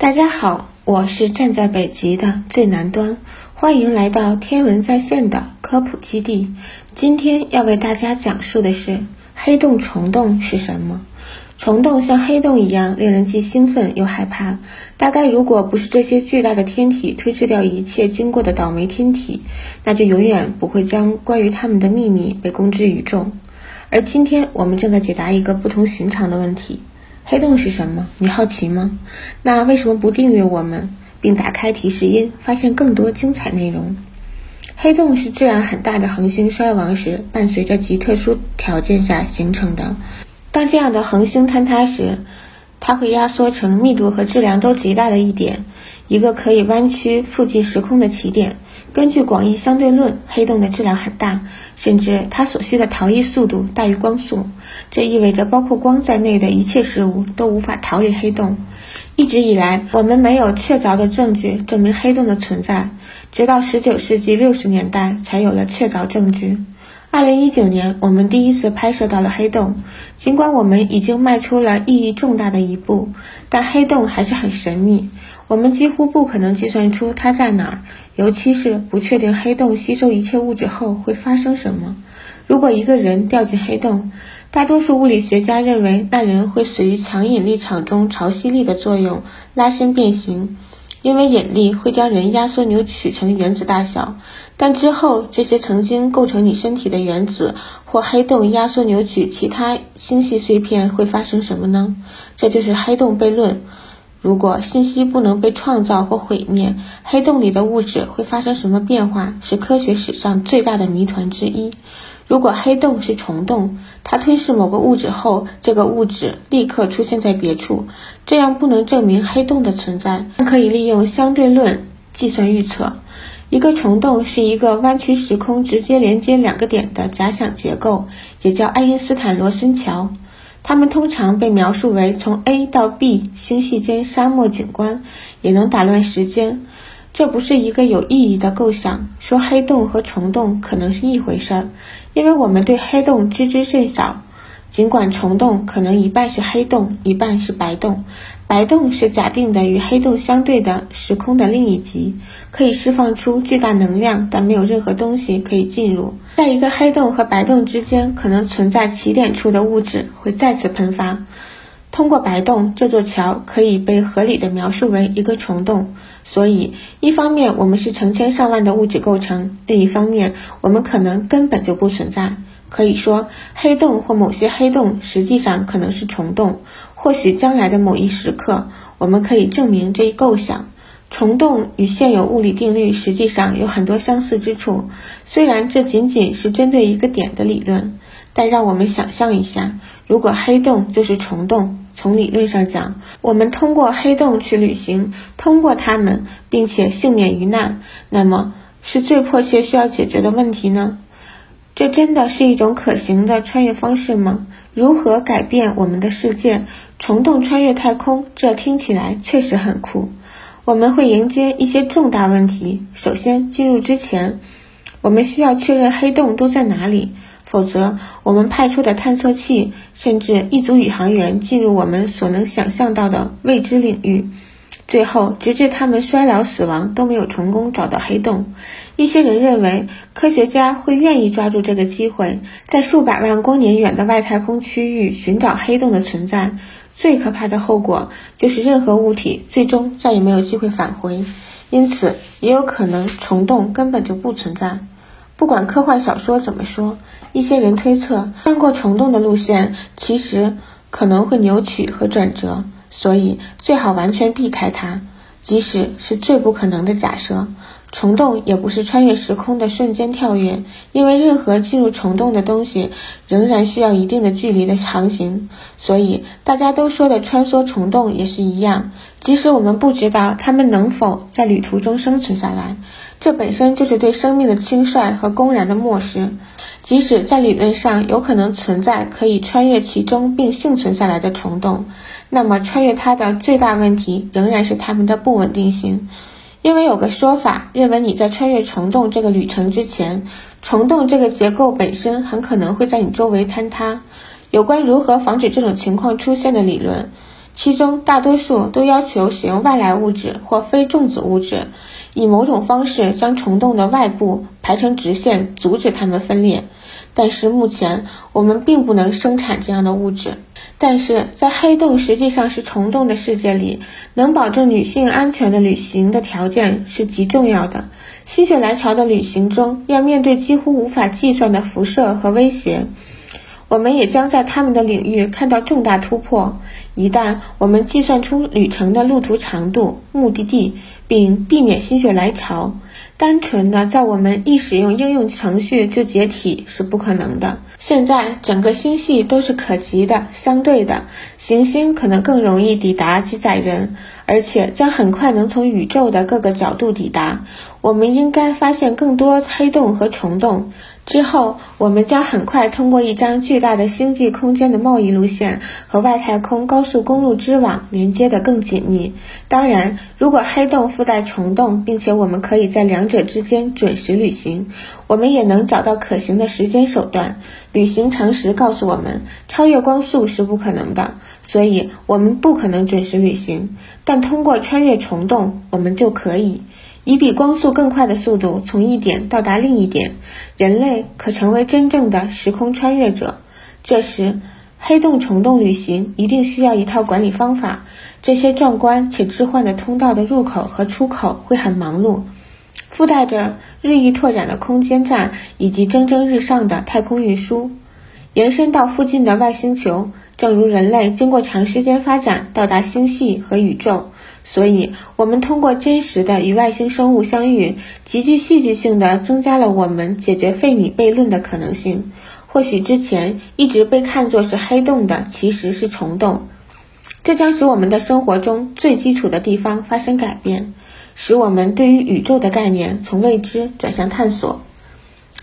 大家好，我是站在北极的最南端，欢迎来到天文在线的科普基地。今天要为大家讲述的是黑洞虫洞是什么。虫洞像黑洞一样，令人既兴奋又害怕。大概如果不是这些巨大的天体推迟掉一切经过的倒霉天体，那就永远不会将关于它们的秘密被公之于众。而今天我们正在解答一个不同寻常的问题。黑洞是什么？你好奇吗？那为什么不订阅我们，并打开提示音，发现更多精彩内容？黑洞是质量很大的恒星衰亡时，伴随着极特殊条件下形成的。当这样的恒星坍塌时，它会压缩成密度和质量都极大的一点，一个可以弯曲附近时空的起点。根据广义相对论，黑洞的质量很大，甚至它所需的逃逸速度大于光速。这意味着包括光在内的一切事物都无法逃离黑洞。一直以来，我们没有确凿的证据证明黑洞的存在，直到19世纪60年代才有了确凿证据。2019年，我们第一次拍摄到了黑洞。尽管我们已经迈出了意义重大的一步，但黑洞还是很神秘。我们几乎不可能计算出它在哪儿，尤其是不确定黑洞吸收一切物质后会发生什么。如果一个人掉进黑洞，大多数物理学家认为那人会死于强引力场中潮汐力的作用，拉伸变形，因为引力会将人压缩扭曲成原子大小。但之后，这些曾经构成你身体的原子或黑洞压缩扭曲其他星系碎片会发生什么呢？这就是黑洞悖论。如果信息不能被创造或毁灭，黑洞里的物质会发生什么变化？是科学史上最大的谜团之一。如果黑洞是虫洞，它吞噬某个物质后，这个物质立刻出现在别处，这样不能证明黑洞的存在，但可以利用相对论计算预测。一个虫洞是一个弯曲时空直接连接两个点的假想结构，也叫爱因斯坦罗森桥。它们通常被描述为从 A 到 B 星系间沙漠景观，也能打乱时间。这不是一个有意义的构想。说黑洞和虫洞可能是一回事儿，因为我们对黑洞知之甚少。尽管虫洞可能一半是黑洞，一半是白洞。白洞是假定的与黑洞相对的时空的另一极，可以释放出巨大能量，但没有任何东西可以进入。在一个黑洞和白洞之间，可能存在起点处的物质会再次喷发。通过白洞，这座桥可以被合理的描述为一个虫洞。所以，一方面我们是成千上万的物质构成，另一方面我们可能根本就不存在。可以说，黑洞或某些黑洞实际上可能是虫洞。或许将来的某一时刻，我们可以证明这一构想。虫洞与现有物理定律实际上有很多相似之处，虽然这仅仅是针对一个点的理论。但让我们想象一下，如果黑洞就是虫洞，从理论上讲，我们通过黑洞去旅行，通过它们，并且幸免于难，那么是最迫切需要解决的问题呢？这真的是一种可行的穿越方式吗？如何改变我们的世界？虫洞穿越太空，这听起来确实很酷。我们会迎接一些重大问题。首先，进入之前，我们需要确认黑洞都在哪里，否则我们派出的探测器甚至一组宇航员进入我们所能想象到的未知领域。最后，直至他们衰老死亡，都没有成功找到黑洞。一些人认为，科学家会愿意抓住这个机会，在数百万光年远的外太空区域寻找黑洞的存在。最可怕的后果就是，任何物体最终再也没有机会返回。因此，也有可能虫洞根本就不存在。不管科幻小说怎么说，一些人推测，穿过虫洞的路线其实可能会扭曲和转折。所以最好完全避开它，即使是最不可能的假设。虫洞也不是穿越时空的瞬间跳跃，因为任何进入虫洞的东西仍然需要一定的距离的航行。所以大家都说的穿梭虫洞也是一样，即使我们不知道它们能否在旅途中生存下来，这本身就是对生命的轻率和公然的漠视。即使在理论上有可能存在可以穿越其中并幸存下来的虫洞，那么穿越它的最大问题仍然是它们的不稳定性。因为有个说法认为，你在穿越虫洞这个旅程之前，虫洞这个结构本身很可能会在你周围坍塌。有关如何防止这种情况出现的理论，其中大多数都要求使用外来物质或非重子物质，以某种方式将虫洞的外部排成直线，阻止它们分裂。但是目前我们并不能生产这样的物质。但是在黑洞实际上是虫洞的世界里，能保证女性安全的旅行的条件是极重要的。心血来潮的旅行中，要面对几乎无法计算的辐射和威胁。我们也将在他们的领域看到重大突破。一旦我们计算出旅程的路途长度、目的地，并避免心血来潮，单纯的在我们一使用应用程序就解体是不可能的。现在整个星系都是可及的、相对的，行星可能更容易抵达几载人，而且将很快能从宇宙的各个角度抵达。我们应该发现更多黑洞和虫洞。之后，我们将很快通过一张巨大的星际空间的贸易路线和外太空高速公路织网连接得更紧密。当然，如果黑洞附带虫洞，并且我们可以在两者之间准时旅行，我们也能找到可行的时间手段。旅行常识告诉我们，超越光速是不可能的，所以我们不可能准时旅行。但通过穿越虫洞，我们就可以。以比光速更快的速度从一点到达另一点，人类可成为真正的时空穿越者。这时，黑洞虫洞旅行一定需要一套管理方法。这些壮观且置换的通道的入口和出口会很忙碌，附带着日益拓展的空间站以及蒸蒸日上的太空运输，延伸到附近的外星球。正如人类经过长时间发展到达星系和宇宙，所以我们通过真实的与外星生物相遇，极具戏剧性的增加了我们解决费米悖论的可能性。或许之前一直被看作是黑洞的，其实是虫洞。这将使我们的生活中最基础的地方发生改变，使我们对于宇宙的概念从未知转向探索。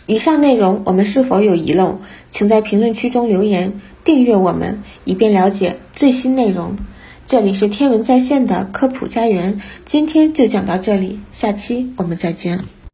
以上内容我们是否有遗漏？请在评论区中留言。订阅我们，以便了解最新内容。这里是天文在线的科普家园，今天就讲到这里，下期我们再见。